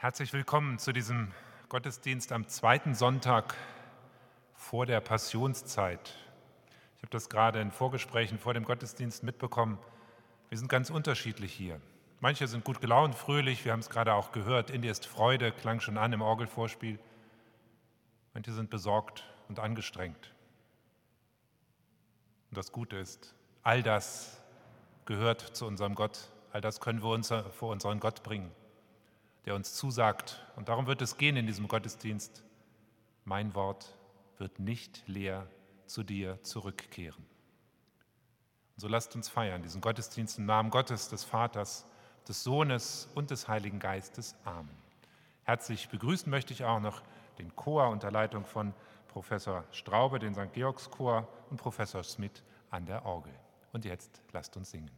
Herzlich willkommen zu diesem Gottesdienst am zweiten Sonntag vor der Passionszeit. Ich habe das gerade in Vorgesprächen vor dem Gottesdienst mitbekommen. Wir sind ganz unterschiedlich hier. Manche sind gut gelaunt, fröhlich, wir haben es gerade auch gehört. In dir ist Freude, klang schon an im Orgelvorspiel. Manche sind besorgt und angestrengt. Und das Gute ist, all das gehört zu unserem Gott. All das können wir uns vor unseren Gott bringen, der uns zusagt. Und darum wird es gehen in diesem Gottesdienst. Mein Wort wird nicht leer zu dir zurückkehren. Und so lasst uns feiern, diesen Gottesdienst im Namen Gottes, des Vaters, des Sohnes und des Heiligen Geistes. Amen. Herzlich begrüßen möchte ich auch noch den Chor unter Leitung von Professor Straube, den St. Georgs Chor und Professor Schmidt an der Orgel. Und jetzt lasst uns singen.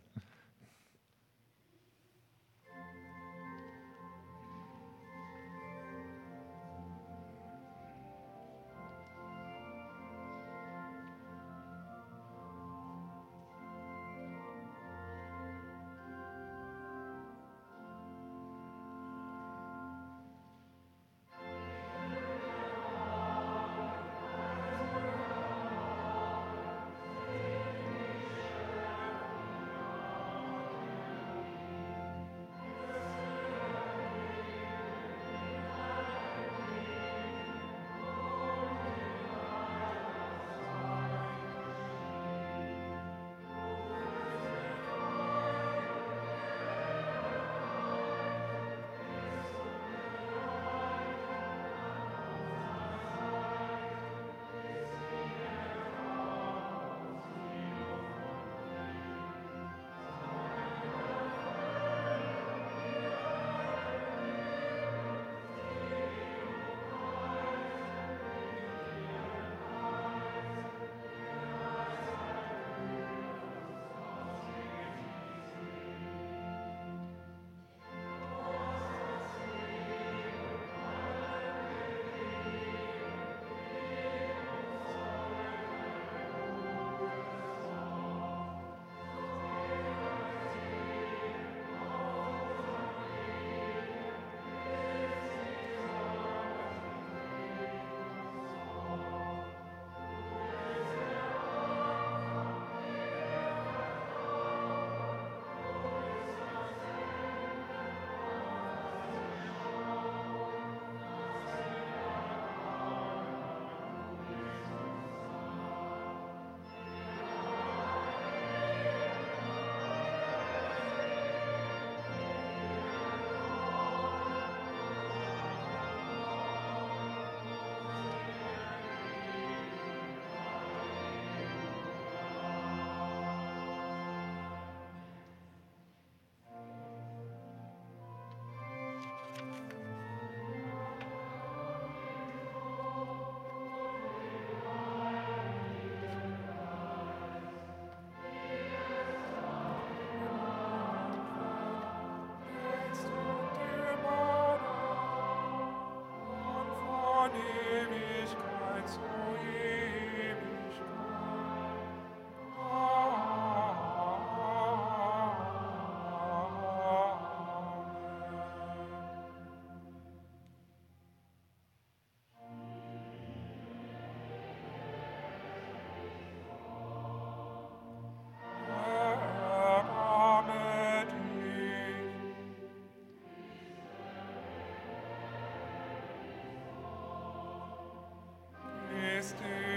Christus.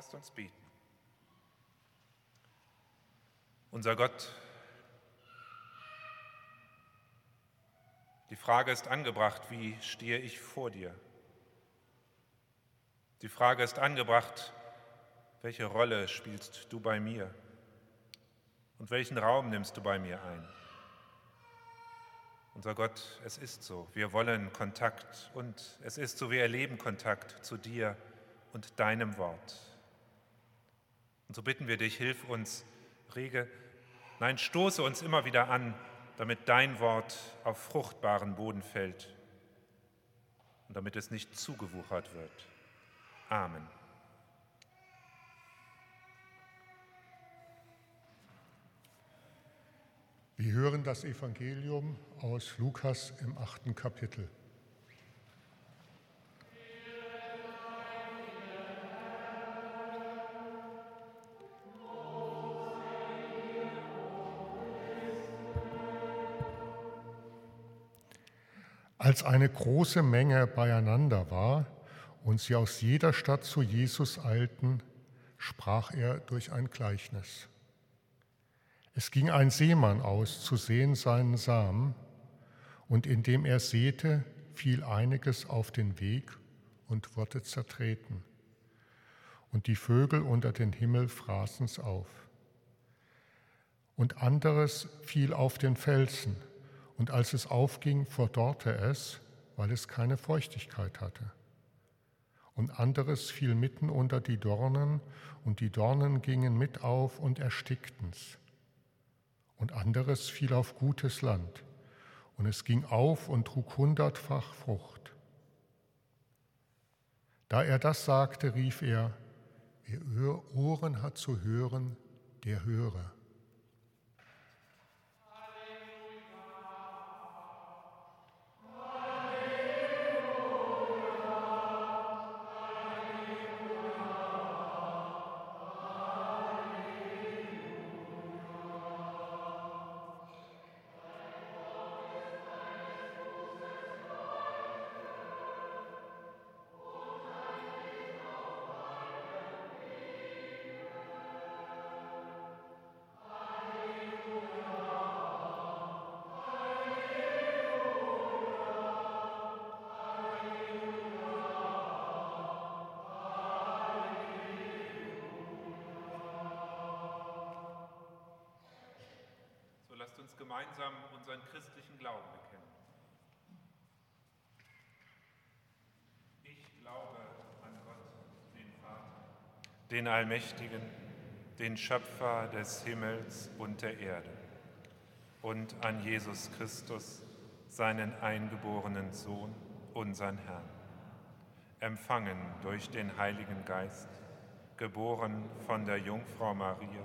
Lasst uns beten. Unser Gott, die Frage ist angebracht, wie stehe ich vor dir? Die Frage ist angebracht, welche Rolle spielst du bei mir? Und welchen Raum nimmst du bei mir ein? Unser Gott, es ist so, wir wollen Kontakt und es ist so, wir erleben Kontakt zu dir und deinem Wort. Und so bitten wir dich, hilf uns rege, nein, stoße uns immer wieder an, damit dein Wort auf fruchtbaren Boden fällt und damit es nicht zugewuchert wird. Amen. Wir hören das Evangelium aus Lukas im achten Kapitel. Als eine große Menge beieinander war und sie aus jeder Stadt zu Jesus eilten, sprach er durch ein Gleichnis. Es ging ein Seemann aus zu sehen seinen Samen, und indem er säte, fiel einiges auf den Weg und wurde zertreten. Und die Vögel unter den Himmel fraßen's auf. Und anderes fiel auf den Felsen, und als es aufging, verdorrte es, weil es keine Feuchtigkeit hatte. Und anderes fiel mitten unter die Dornen, und die Dornen gingen mit auf und erstickten's. Und anderes fiel auf gutes Land, und es ging auf und trug hundertfach Frucht. Da er das sagte, rief er, wer Ohren hat zu hören, der höre. Gemeinsam unseren christlichen Glauben bekennen. Ich glaube an Gott, den Vater, den Allmächtigen, den Schöpfer des Himmels und der Erde und an Jesus Christus, seinen eingeborenen Sohn, unseren Herrn, empfangen durch den Heiligen Geist, geboren von der Jungfrau Maria,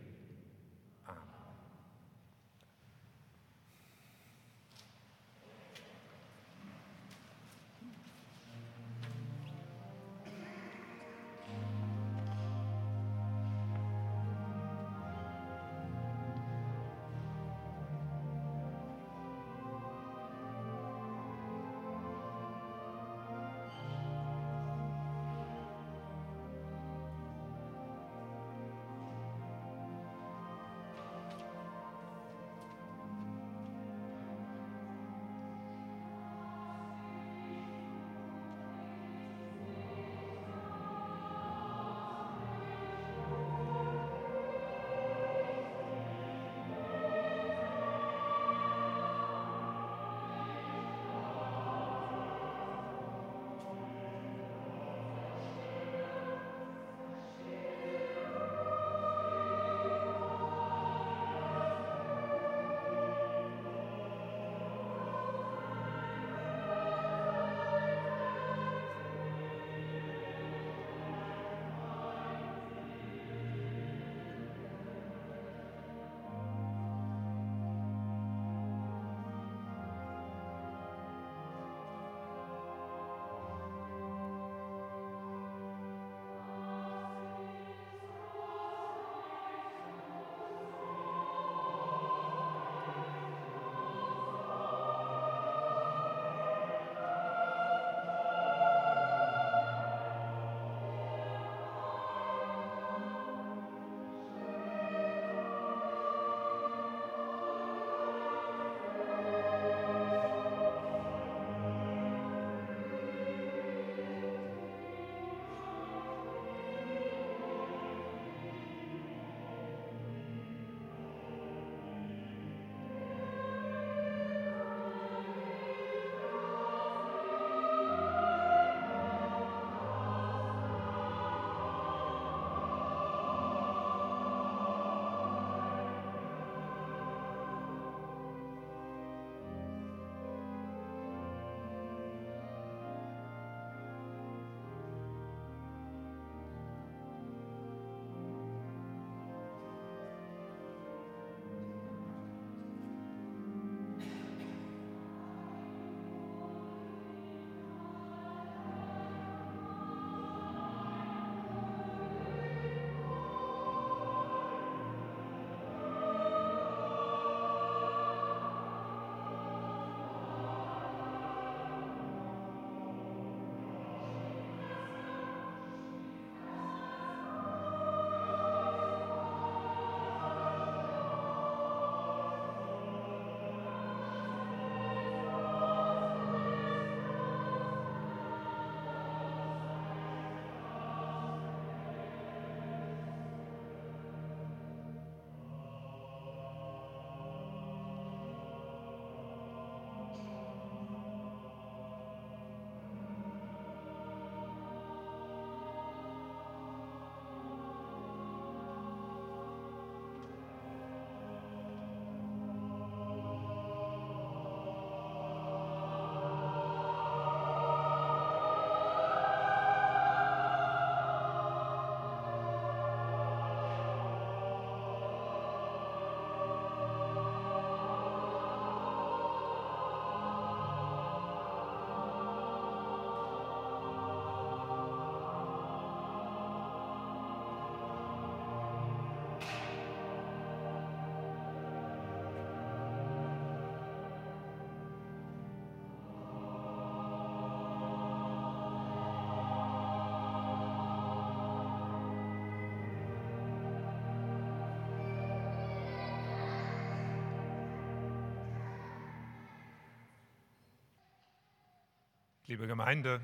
Liebe Gemeinde,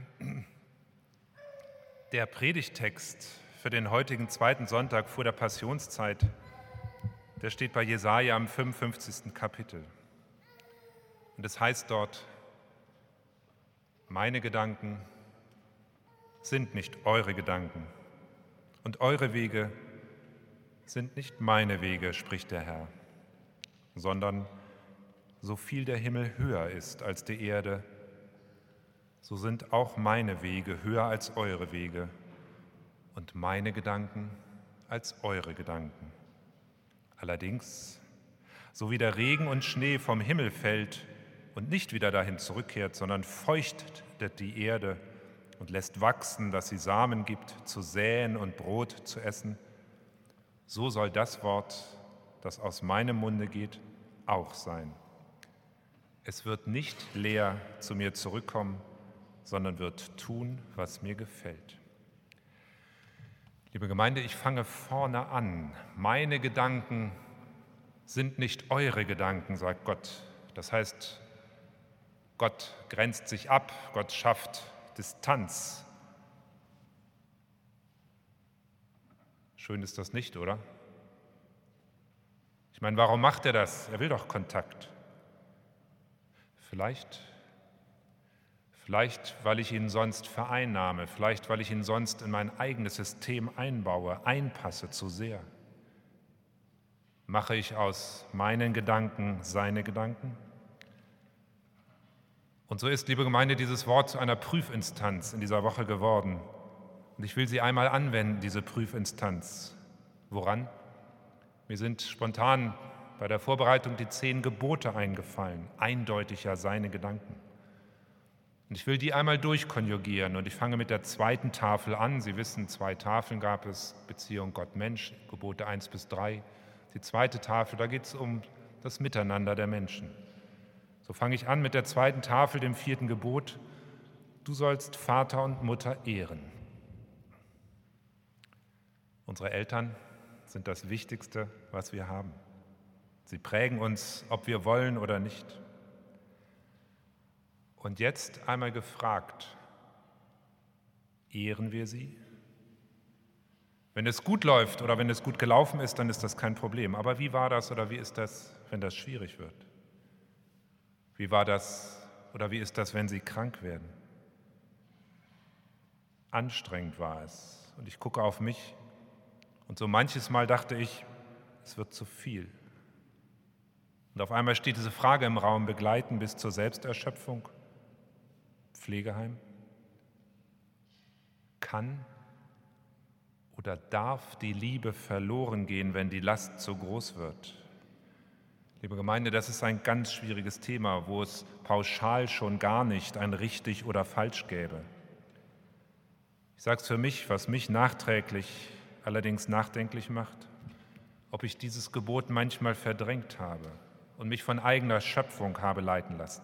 der Predigtext für den heutigen zweiten Sonntag vor der Passionszeit, der steht bei Jesaja im 55. Kapitel. Und es heißt dort: Meine Gedanken sind nicht eure Gedanken und eure Wege sind nicht meine Wege, spricht der Herr, sondern so viel der Himmel höher ist als die Erde, so sind auch meine Wege höher als eure Wege und meine Gedanken als eure Gedanken. Allerdings, so wie der Regen und Schnee vom Himmel fällt und nicht wieder dahin zurückkehrt, sondern feuchtet die Erde und lässt wachsen, dass sie Samen gibt, zu säen und Brot zu essen, so soll das Wort, das aus meinem Munde geht, auch sein. Es wird nicht leer zu mir zurückkommen, sondern wird tun, was mir gefällt. Liebe Gemeinde, ich fange vorne an. Meine Gedanken sind nicht eure Gedanken, sagt Gott. Das heißt, Gott grenzt sich ab, Gott schafft Distanz. Schön ist das nicht, oder? Ich meine, warum macht er das? Er will doch Kontakt. Vielleicht Vielleicht, weil ich ihn sonst vereinnahme, vielleicht, weil ich ihn sonst in mein eigenes System einbaue, einpasse zu sehr. Mache ich aus meinen Gedanken seine Gedanken? Und so ist, liebe Gemeinde, dieses Wort zu einer Prüfinstanz in dieser Woche geworden. Und ich will sie einmal anwenden, diese Prüfinstanz. Woran? Mir sind spontan bei der Vorbereitung die zehn Gebote eingefallen, eindeutig ja seine Gedanken. Und ich will die einmal durchkonjugieren und ich fange mit der zweiten Tafel an. Sie wissen, zwei Tafeln gab es, Beziehung Gott-Mensch, Gebote 1 bis 3. Die zweite Tafel, da geht es um das Miteinander der Menschen. So fange ich an mit der zweiten Tafel, dem vierten Gebot. Du sollst Vater und Mutter ehren. Unsere Eltern sind das Wichtigste, was wir haben. Sie prägen uns, ob wir wollen oder nicht. Und jetzt einmal gefragt, ehren wir sie? Wenn es gut läuft oder wenn es gut gelaufen ist, dann ist das kein Problem. Aber wie war das oder wie ist das, wenn das schwierig wird? Wie war das oder wie ist das, wenn sie krank werden? Anstrengend war es. Und ich gucke auf mich und so manches Mal dachte ich, es wird zu viel. Und auf einmal steht diese Frage im Raum, begleiten bis zur Selbsterschöpfung. Pflegeheim? Kann oder darf die Liebe verloren gehen, wenn die Last zu groß wird? Liebe Gemeinde, das ist ein ganz schwieriges Thema, wo es pauschal schon gar nicht ein richtig oder falsch gäbe. Ich sage es für mich, was mich nachträglich allerdings nachdenklich macht, ob ich dieses Gebot manchmal verdrängt habe und mich von eigener Schöpfung habe leiten lassen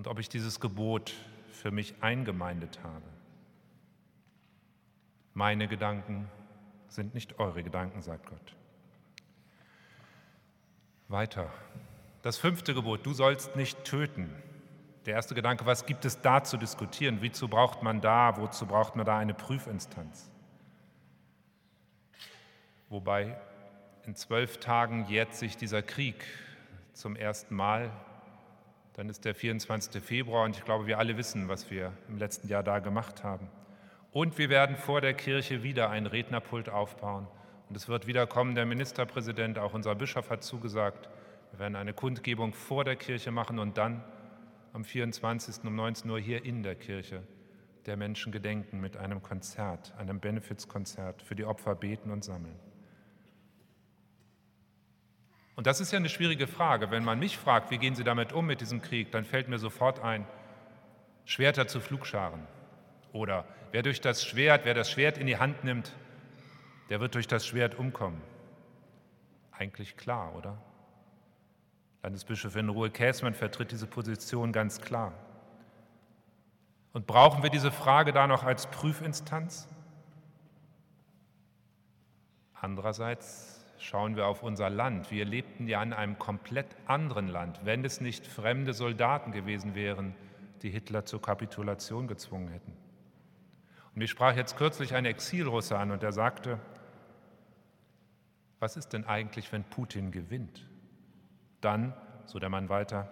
und ob ich dieses Gebot für mich eingemeindet habe. Meine Gedanken sind nicht eure Gedanken, sagt Gott. Weiter. Das fünfte Gebot, du sollst nicht töten. Der erste Gedanke, was gibt es da zu diskutieren? Wozu braucht man da, wozu braucht man da eine Prüfinstanz? Wobei in zwölf Tagen jährt sich dieser Krieg zum ersten Mal dann ist der 24. Februar und ich glaube, wir alle wissen, was wir im letzten Jahr da gemacht haben. Und wir werden vor der Kirche wieder ein Rednerpult aufbauen. Und es wird wieder kommen, der Ministerpräsident, auch unser Bischof hat zugesagt, wir werden eine Kundgebung vor der Kirche machen und dann am 24. um 19 Uhr hier in der Kirche der Menschen gedenken mit einem Konzert, einem Benefizkonzert, für die Opfer beten und sammeln. Und das ist ja eine schwierige Frage. Wenn man mich fragt, wie gehen Sie damit um mit diesem Krieg, dann fällt mir sofort ein, Schwerter zu Flugscharen. Oder wer durch das Schwert, wer das Schwert in die Hand nimmt, der wird durch das Schwert umkommen. Eigentlich klar, oder? Landesbischofin Ruhe Käßmann vertritt diese Position ganz klar. Und brauchen wir diese Frage da noch als Prüfinstanz? Andererseits schauen wir auf unser Land. Wir lebten ja in einem komplett anderen Land. Wenn es nicht fremde Soldaten gewesen wären, die Hitler zur Kapitulation gezwungen hätten. Und mich sprach jetzt kürzlich ein Exilrusse an und er sagte, was ist denn eigentlich, wenn Putin gewinnt? Dann, so der Mann weiter,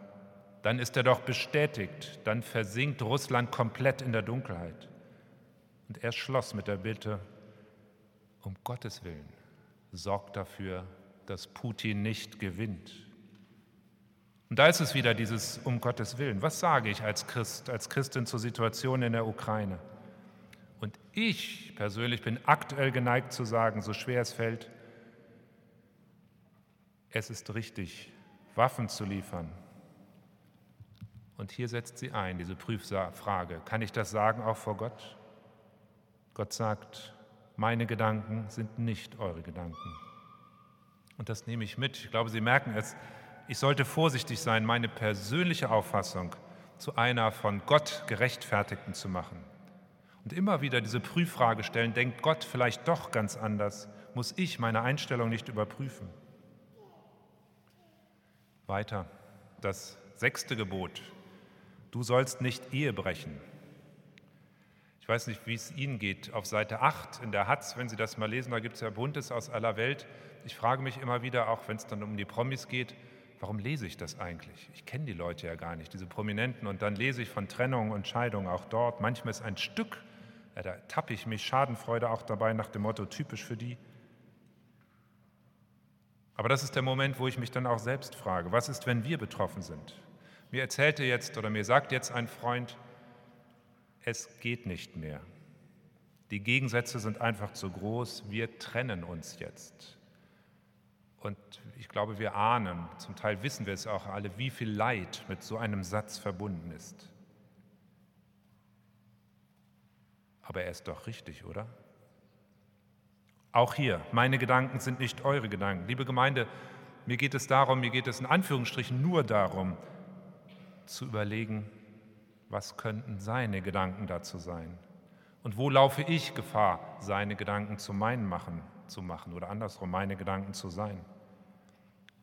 dann ist er doch bestätigt, dann versinkt Russland komplett in der Dunkelheit. Und er schloss mit der Bitte, um Gottes Willen, sorgt dafür, dass Putin nicht gewinnt. Und da ist es wieder dieses um Gottes Willen. Was sage ich als Christ, als Christin zur Situation in der Ukraine? Und ich persönlich bin aktuell geneigt zu sagen, so schwer es fällt, es ist richtig, Waffen zu liefern. Und hier setzt sie ein, diese Prüffrage. Kann ich das sagen auch vor Gott? Gott sagt, meine Gedanken sind nicht eure Gedanken. Und das nehme ich mit. Ich glaube, Sie merken es. Ich sollte vorsichtig sein, meine persönliche Auffassung zu einer von Gott gerechtfertigten zu machen. Und immer wieder diese Prüffrage stellen, denkt Gott vielleicht doch ganz anders? Muss ich meine Einstellung nicht überprüfen? Weiter, das sechste Gebot. Du sollst nicht Ehe brechen. Ich weiß nicht, wie es Ihnen geht. Auf Seite 8 in der Hatz, wenn Sie das mal lesen, da gibt es ja Buntes aus aller Welt. Ich frage mich immer wieder, auch wenn es dann um die Promis geht, warum lese ich das eigentlich? Ich kenne die Leute ja gar nicht, diese Prominenten. Und dann lese ich von Trennung und Scheidung auch dort. Manchmal ist ein Stück, ja, da tappe ich mich Schadenfreude auch dabei nach dem Motto typisch für die. Aber das ist der Moment, wo ich mich dann auch selbst frage, was ist, wenn wir betroffen sind? Mir erzählte jetzt oder mir sagt jetzt ein Freund, es geht nicht mehr. Die Gegensätze sind einfach zu groß, wir trennen uns jetzt. Und ich glaube, wir ahnen, zum Teil wissen wir es auch alle, wie viel Leid mit so einem Satz verbunden ist. Aber er ist doch richtig, oder? Auch hier, meine Gedanken sind nicht eure Gedanken. Liebe Gemeinde, mir geht es darum, mir geht es in Anführungsstrichen nur darum, zu überlegen, was könnten seine Gedanken dazu sein? Und wo laufe ich Gefahr, seine Gedanken zu meinen machen, zu machen oder andersrum meine Gedanken zu sein?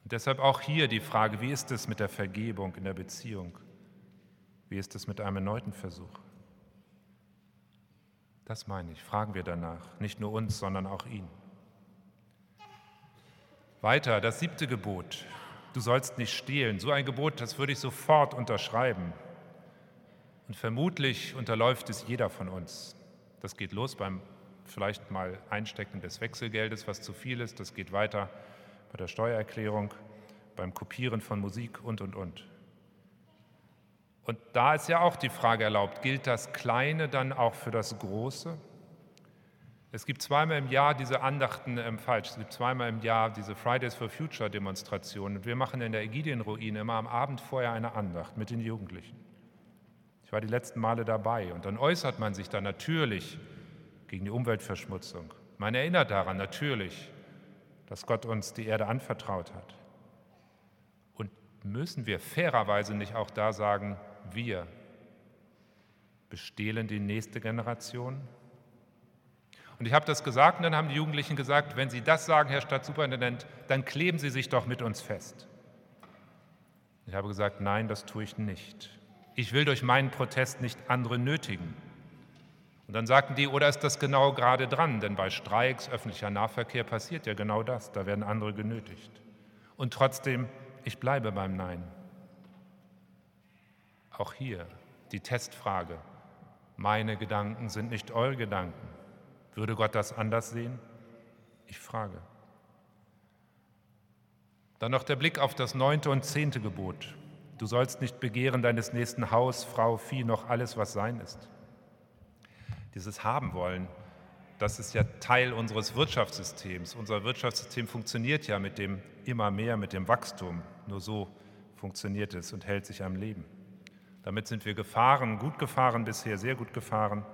Und deshalb auch hier die Frage, wie ist es mit der Vergebung in der Beziehung? Wie ist es mit einem erneuten Versuch? Das meine ich, fragen wir danach, nicht nur uns, sondern auch ihn. Weiter, das siebte Gebot, du sollst nicht stehlen. So ein Gebot, das würde ich sofort unterschreiben. Und vermutlich unterläuft es jeder von uns. Das geht los beim vielleicht mal Einstecken des Wechselgeldes, was zu viel ist. Das geht weiter bei der Steuererklärung, beim Kopieren von Musik und, und, und. Und da ist ja auch die Frage erlaubt, gilt das Kleine dann auch für das Große? Es gibt zweimal im Jahr diese Andachten, ähm, falsch, es gibt zweimal im Jahr diese Fridays for Future Demonstrationen. Und wir machen in der Ägidienruine immer am Abend vorher eine Andacht mit den Jugendlichen. Ich war die letzten Male dabei. Und dann äußert man sich da natürlich gegen die Umweltverschmutzung. Man erinnert daran natürlich, dass Gott uns die Erde anvertraut hat. Und müssen wir fairerweise nicht auch da sagen, wir bestehlen die nächste Generation? Und ich habe das gesagt und dann haben die Jugendlichen gesagt, wenn Sie das sagen, Herr Stadtsuperintendent, dann kleben Sie sich doch mit uns fest. Ich habe gesagt, nein, das tue ich nicht. Ich will durch meinen Protest nicht andere nötigen. Und dann sagten die, oder ist das genau gerade dran? Denn bei Streiks, öffentlicher Nahverkehr passiert ja genau das, da werden andere genötigt. Und trotzdem, ich bleibe beim Nein. Auch hier die Testfrage. Meine Gedanken sind nicht eure Gedanken. Würde Gott das anders sehen? Ich frage. Dann noch der Blick auf das neunte und zehnte Gebot. Du sollst nicht begehren deines nächsten Haus, Frau, Vieh, noch alles, was sein ist. Dieses Haben wollen, das ist ja Teil unseres Wirtschaftssystems. Unser Wirtschaftssystem funktioniert ja mit dem immer mehr, mit dem Wachstum. Nur so funktioniert es und hält sich am Leben. Damit sind wir gefahren, gut gefahren bisher, sehr gut gefahren.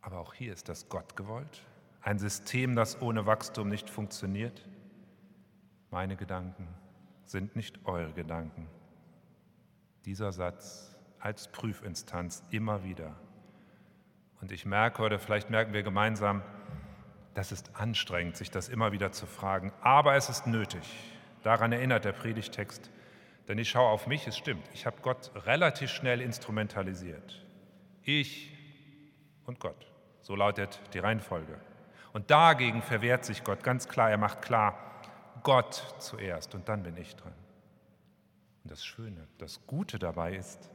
Aber auch hier ist das Gott gewollt. Ein System, das ohne Wachstum nicht funktioniert. Meine Gedanken sind nicht eure Gedanken. Dieser Satz als Prüfinstanz immer wieder. Und ich merke, oder vielleicht merken wir gemeinsam, das ist anstrengend, sich das immer wieder zu fragen. Aber es ist nötig. Daran erinnert der Predigtext Denn ich schaue auf mich, es stimmt, ich habe Gott relativ schnell instrumentalisiert. Ich und Gott, so lautet die Reihenfolge. Und dagegen verwehrt sich Gott ganz klar, er macht klar, Gott zuerst und dann bin ich dran. Und das Schöne, das Gute dabei ist,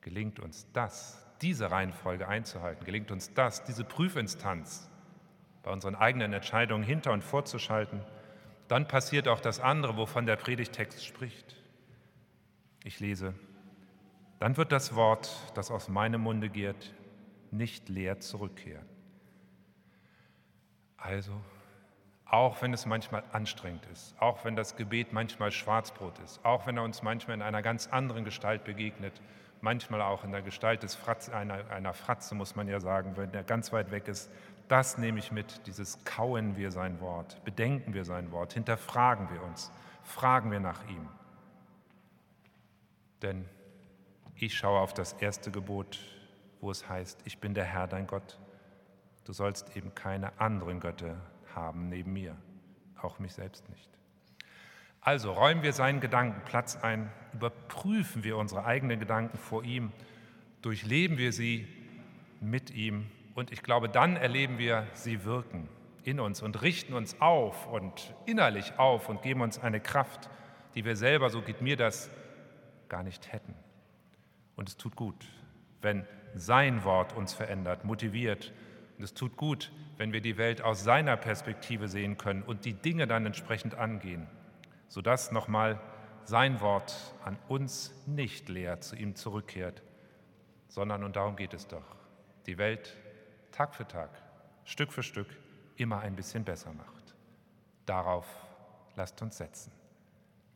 gelingt uns das, diese Reihenfolge einzuhalten, gelingt uns das, diese Prüfinstanz bei unseren eigenen Entscheidungen hinter und vorzuschalten, dann passiert auch das andere, wovon der Predigtext spricht. Ich lese, dann wird das Wort, das aus meinem Munde geht, nicht leer zurückkehren. Also, auch wenn es manchmal anstrengend ist, auch wenn das Gebet manchmal Schwarzbrot ist, auch wenn er uns manchmal in einer ganz anderen Gestalt begegnet, manchmal auch in der Gestalt des Fratz, einer, einer Fratze, muss man ja sagen, wenn er ganz weit weg ist, das nehme ich mit, dieses Kauen wir sein Wort, bedenken wir sein Wort, hinterfragen wir uns, fragen wir nach ihm. Denn ich schaue auf das erste Gebot, wo es heißt, ich bin der Herr dein Gott. Du sollst eben keine anderen Götter haben neben mir, auch mich selbst nicht. Also räumen wir seinen Gedanken Platz ein, überprüfen wir unsere eigenen Gedanken vor ihm, durchleben wir sie mit ihm und ich glaube, dann erleben wir sie wirken in uns und richten uns auf und innerlich auf und geben uns eine Kraft, die wir selber, so geht mir das, gar nicht hätten. Und es tut gut, wenn sein Wort uns verändert, motiviert. Und es tut gut, wenn wir die Welt aus seiner Perspektive sehen können und die Dinge dann entsprechend angehen, sodass nochmal sein Wort an uns nicht leer zu ihm zurückkehrt, sondern, und darum geht es doch, die Welt Tag für Tag, Stück für Stück immer ein bisschen besser macht. Darauf lasst uns setzen.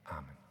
Amen.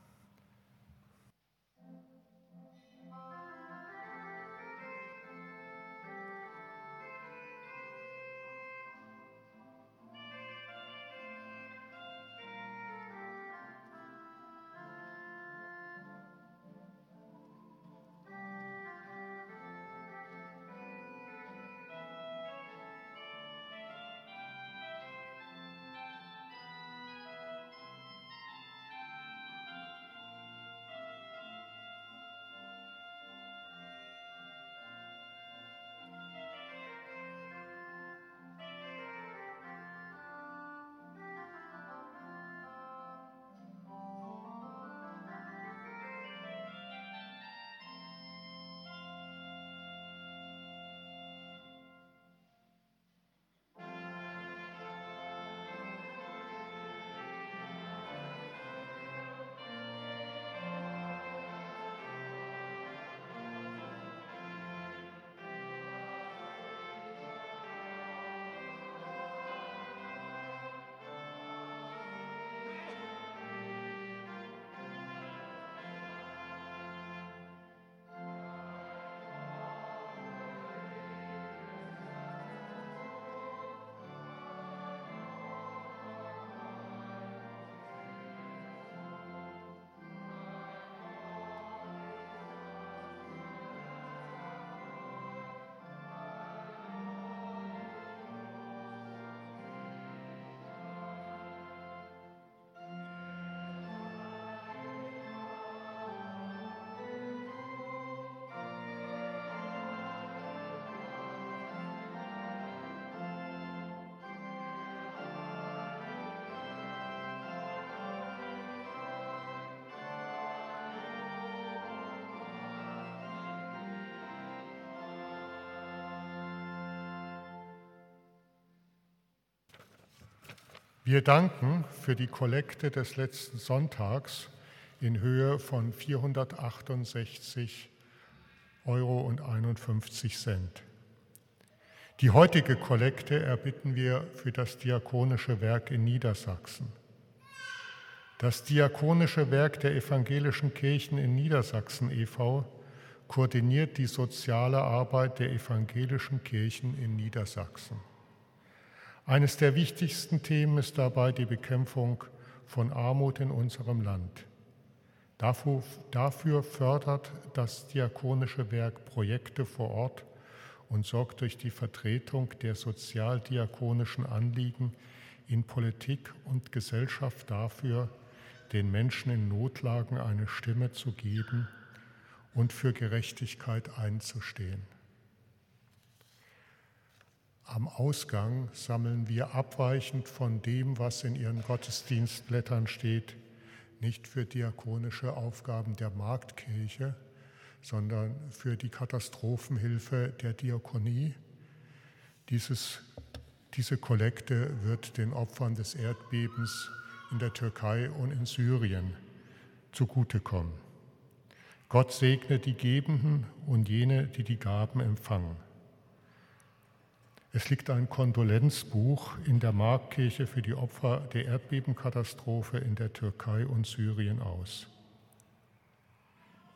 Wir danken für die Kollekte des letzten Sonntags in Höhe von 468 Euro und 51 Cent. Die heutige Kollekte erbitten wir für das diakonische Werk in Niedersachsen. Das diakonische Werk der evangelischen Kirchen in Niedersachsen e.V. koordiniert die soziale Arbeit der evangelischen Kirchen in Niedersachsen. Eines der wichtigsten Themen ist dabei die Bekämpfung von Armut in unserem Land. Dafür, dafür fördert das diakonische Werk Projekte vor Ort und sorgt durch die Vertretung der sozialdiakonischen Anliegen in Politik und Gesellschaft dafür, den Menschen in Notlagen eine Stimme zu geben und für Gerechtigkeit einzustehen. Am Ausgang sammeln wir abweichend von dem, was in Ihren Gottesdienstblättern steht, nicht für diakonische Aufgaben der Marktkirche, sondern für die Katastrophenhilfe der Diakonie. Dieses, diese Kollekte wird den Opfern des Erdbebens in der Türkei und in Syrien zugutekommen. Gott segne die Gebenden und jene, die die Gaben empfangen. Es liegt ein Kondolenzbuch in der Markkirche für die Opfer der Erdbebenkatastrophe in der Türkei und Syrien aus.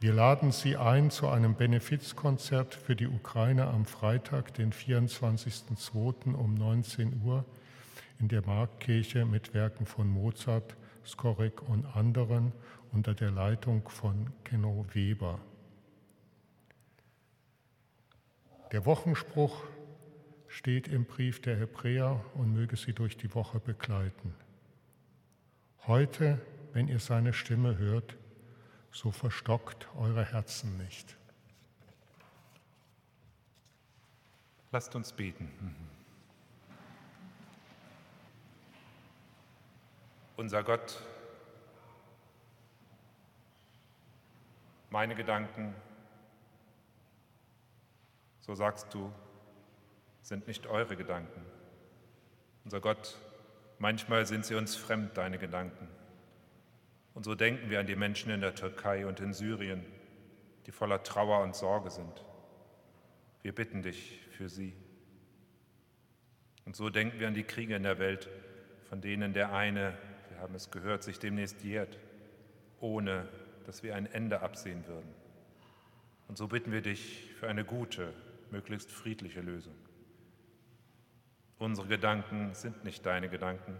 Wir laden Sie ein zu einem Benefizkonzert für die Ukraine am Freitag, den 24.02. um 19 Uhr in der Markkirche mit Werken von Mozart, Skorek und anderen unter der Leitung von Kenno Weber. Der Wochenspruch steht im Brief der Hebräer und möge sie durch die Woche begleiten. Heute, wenn ihr seine Stimme hört, so verstockt eure Herzen nicht. Lasst uns beten. Unser Gott, meine Gedanken, so sagst du, sind nicht eure Gedanken. Unser Gott, manchmal sind sie uns fremd, deine Gedanken. Und so denken wir an die Menschen in der Türkei und in Syrien, die voller Trauer und Sorge sind. Wir bitten dich für sie. Und so denken wir an die Kriege in der Welt, von denen der eine, wir haben es gehört, sich demnächst jährt, ohne dass wir ein Ende absehen würden. Und so bitten wir dich für eine gute, möglichst friedliche Lösung. Unsere Gedanken sind nicht deine Gedanken,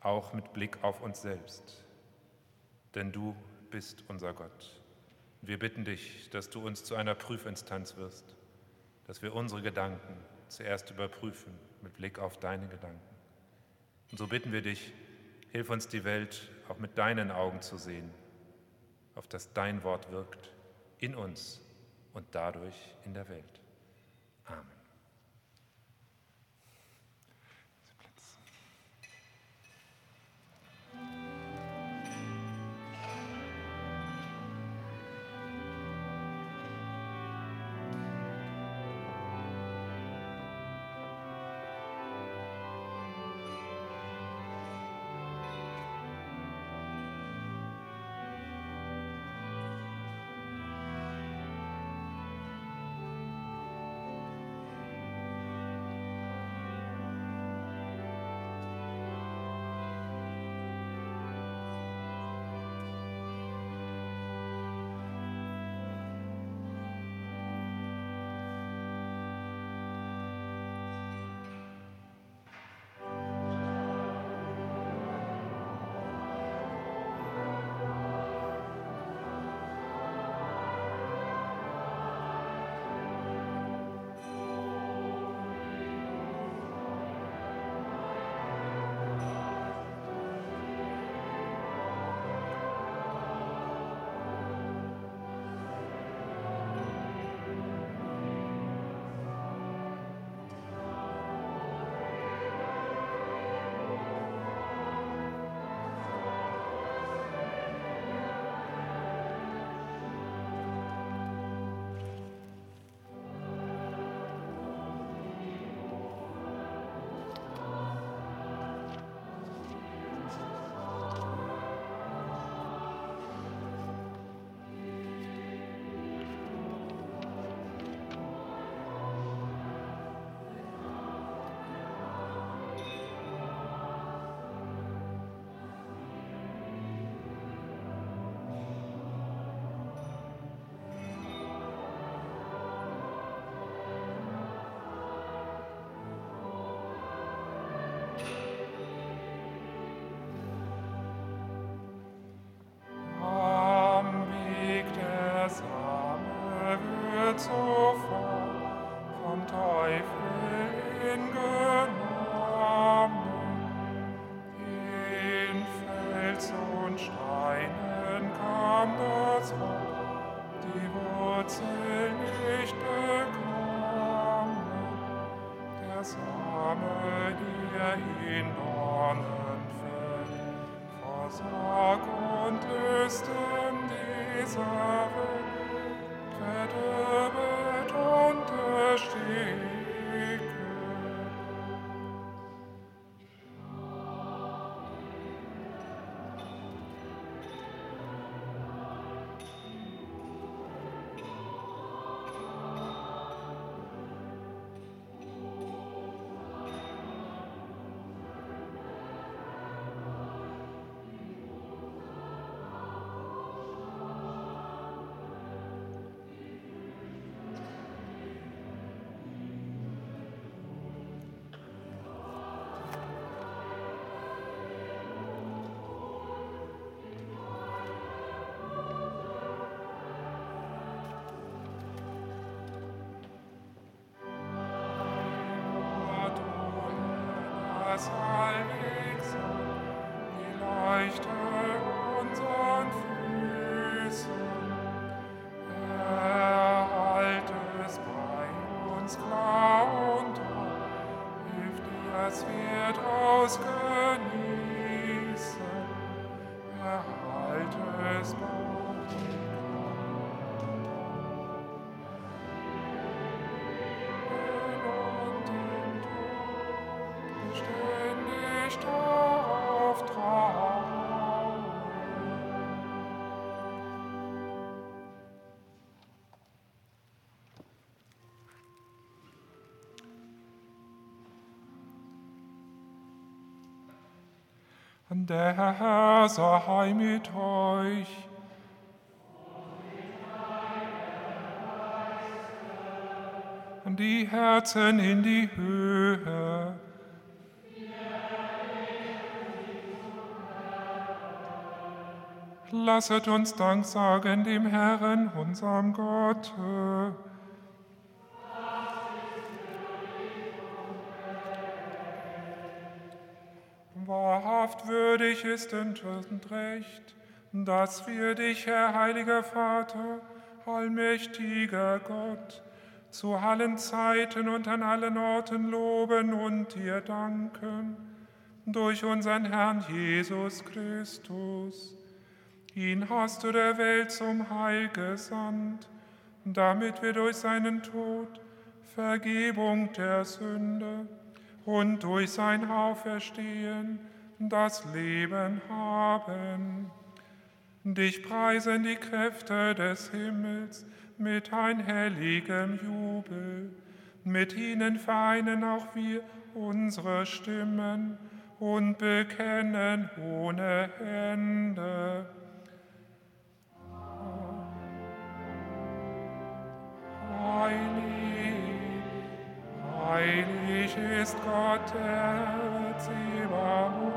auch mit Blick auf uns selbst. Denn du bist unser Gott. Wir bitten dich, dass du uns zu einer Prüfinstanz wirst, dass wir unsere Gedanken zuerst überprüfen mit Blick auf deine Gedanken. Und so bitten wir dich, hilf uns die Welt auch mit deinen Augen zu sehen, auf das dein Wort wirkt, in uns und dadurch in der Welt. Amen. us. Der Herr sei mit euch. Die Herzen in die Höhe. Lasset uns Dank sagen dem Herrn, unserem Gott. Wahrhaft würdig ist und recht, dass wir dich, Herr heiliger Vater, allmächtiger Gott, zu allen Zeiten und an allen Orten loben und dir danken, durch unseren Herrn Jesus Christus. Ihn hast du der Welt zum Heil gesandt, damit wir durch seinen Tod Vergebung der Sünde und durch sein Auferstehen das Leben haben. Dich preisen die Kräfte des Himmels mit einhelligem Jubel. Mit ihnen vereinen auch wir unsere Stimmen und bekennen ohne Ende. Heilig Heilig ist Gott, der Zebaoth.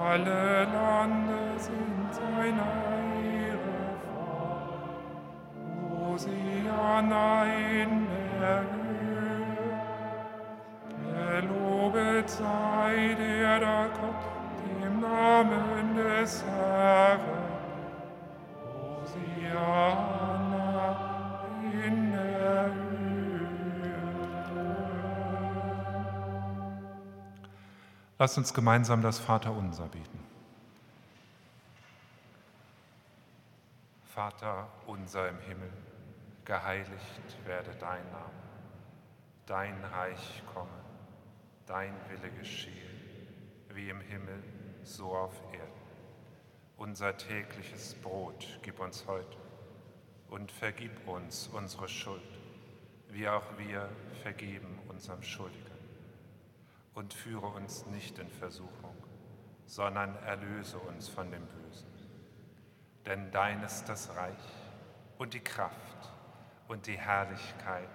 Alle Lande sind seiner Ehre voll. Hosianna in der Höhe. Gelobet sei der, der kommt im Namen des Herrn. Lasst uns gemeinsam das Vaterunser beten. Vater unser im Himmel, geheiligt werde dein Name, dein Reich komme, dein Wille geschehe, wie im Himmel, so auf Erden. Unser tägliches Brot gib uns heute und vergib uns unsere Schuld, wie auch wir vergeben unserem Schuldigen und führe uns nicht in Versuchung, sondern erlöse uns von dem Bösen. Denn dein ist das Reich und die Kraft und die Herrlichkeit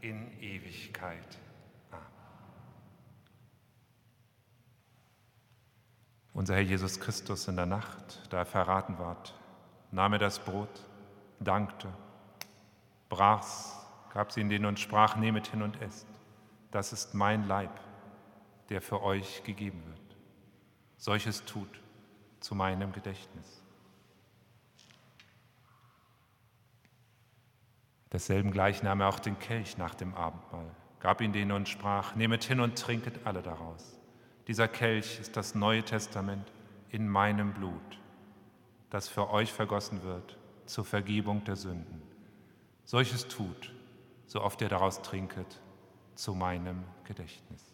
in Ewigkeit. Amen. Unser Herr Jesus Christus in der Nacht, da er verraten ward, nahm er das Brot, dankte, brach's, gab sie in den und sprach, nehmet hin und esst. Das ist mein Leib der für euch gegeben wird. Solches tut zu meinem Gedächtnis. Desselben gleich nahm er auch den Kelch nach dem Abendmahl, gab ihn denen und sprach, nehmet hin und trinket alle daraus. Dieser Kelch ist das Neue Testament in meinem Blut, das für euch vergossen wird zur Vergebung der Sünden. Solches tut, so oft ihr daraus trinket, zu meinem Gedächtnis.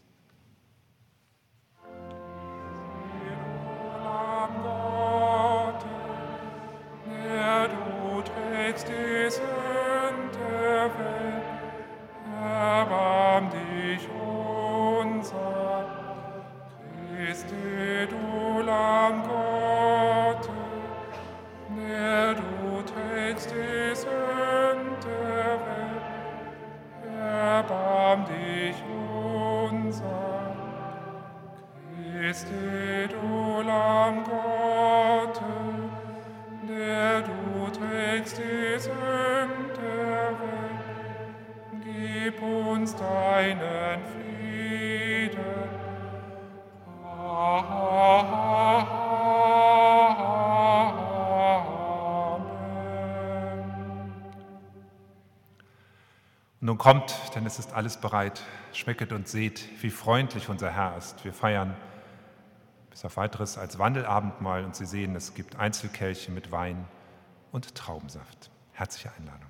Nun kommt, denn es ist alles bereit. Schmecket und seht, wie freundlich unser Herr ist. Wir feiern bis auf weiteres als Wandelabendmahl und Sie sehen, es gibt Einzelkelche mit Wein und Traubensaft. Herzliche Einladung.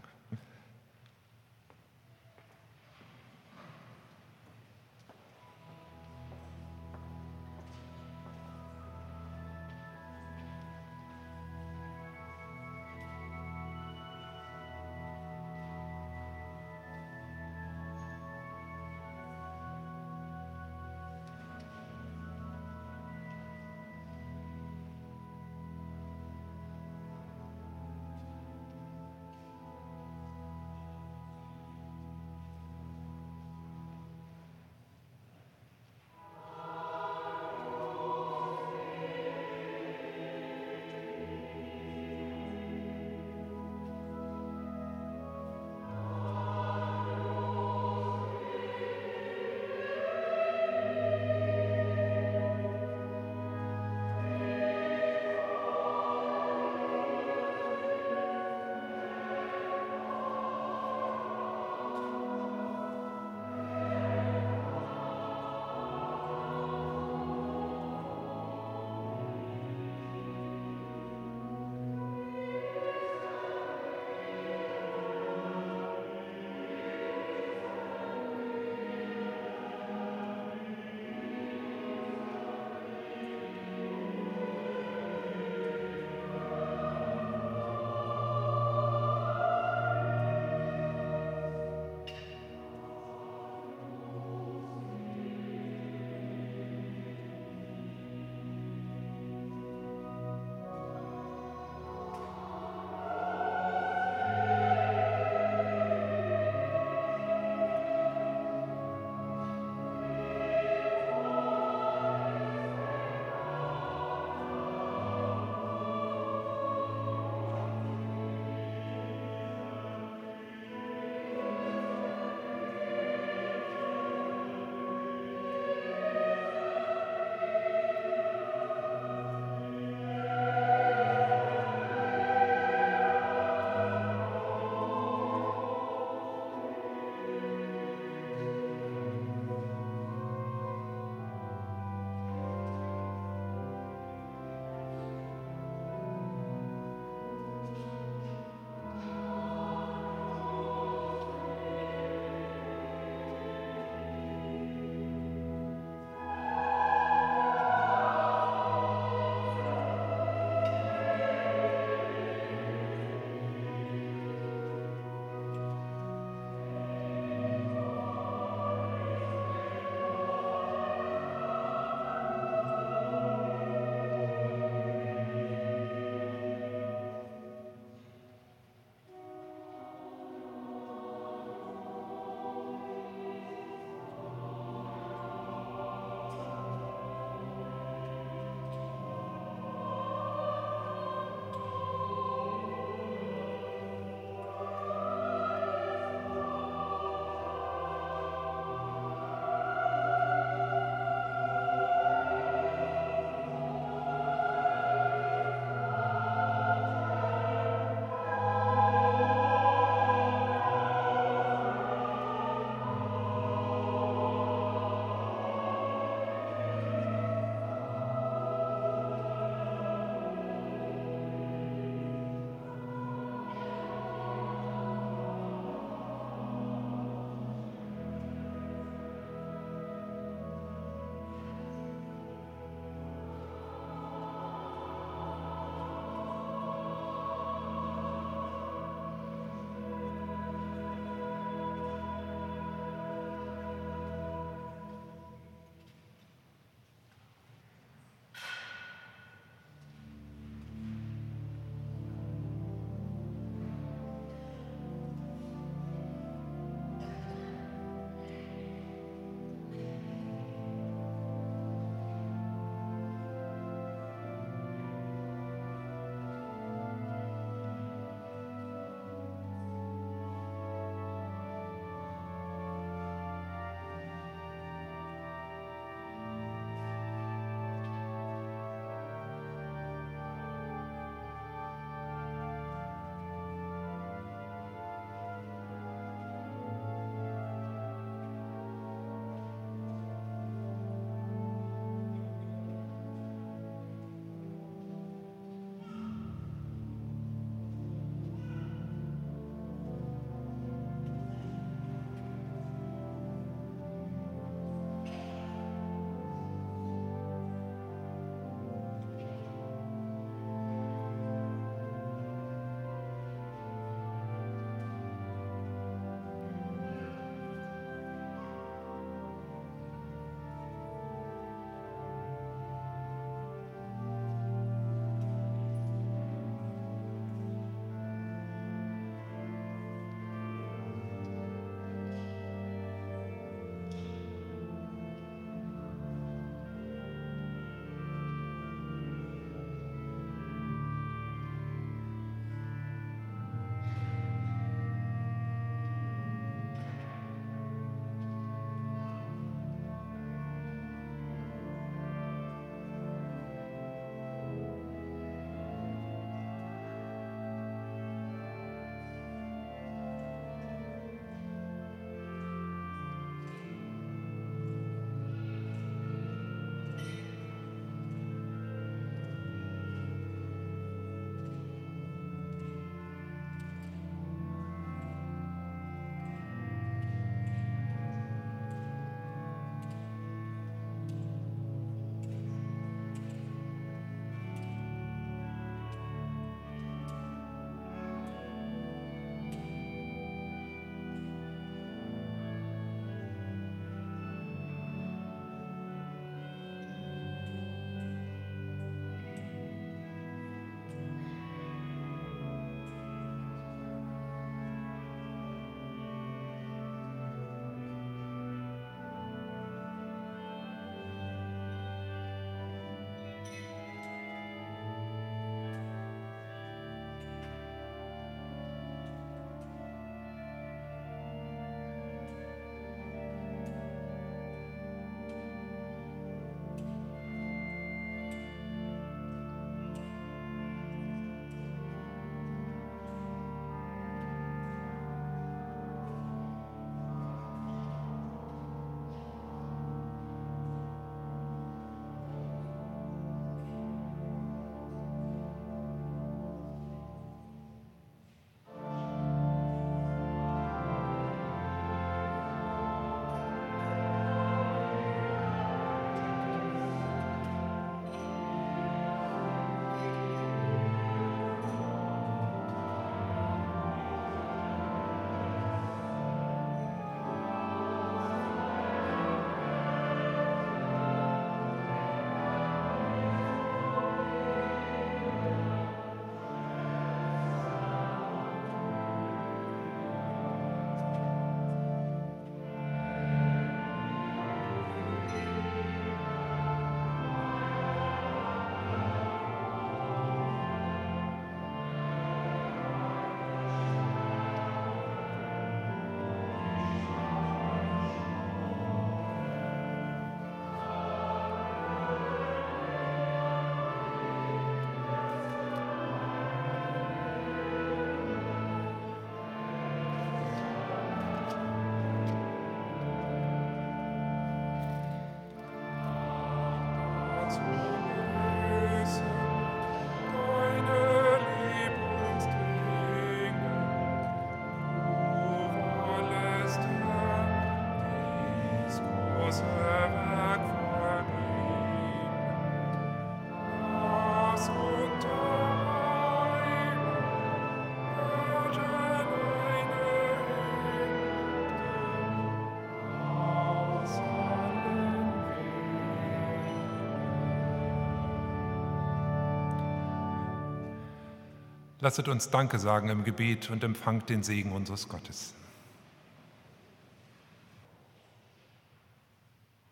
Lasset uns Danke sagen im Gebet und empfangt den Segen unseres Gottes.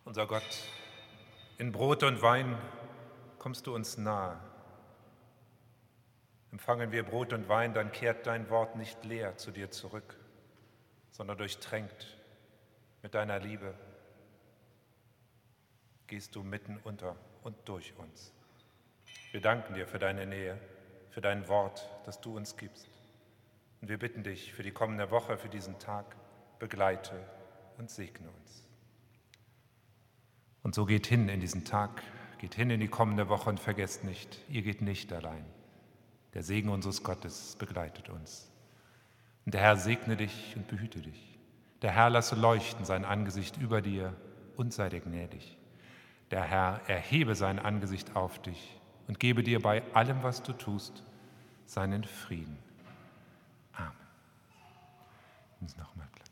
Unser Gott, in Brot und Wein kommst du uns nahe. Empfangen wir Brot und Wein, dann kehrt dein Wort nicht leer zu dir zurück, sondern durchtränkt mit deiner Liebe gehst du mitten unter und durch uns. Wir danken dir für deine Nähe für dein Wort, das du uns gibst. Und wir bitten dich für die kommende Woche, für diesen Tag, begleite und segne uns. Und so geht hin in diesen Tag, geht hin in die kommende Woche und vergesst nicht, ihr geht nicht allein. Der Segen unseres Gottes begleitet uns. Und der Herr segne dich und behüte dich. Der Herr lasse leuchten sein Angesicht über dir und sei dir gnädig. Der Herr erhebe sein Angesicht auf dich und gebe dir bei allem, was du tust, seinen Frieden. Amen. Uns nochmal Platz.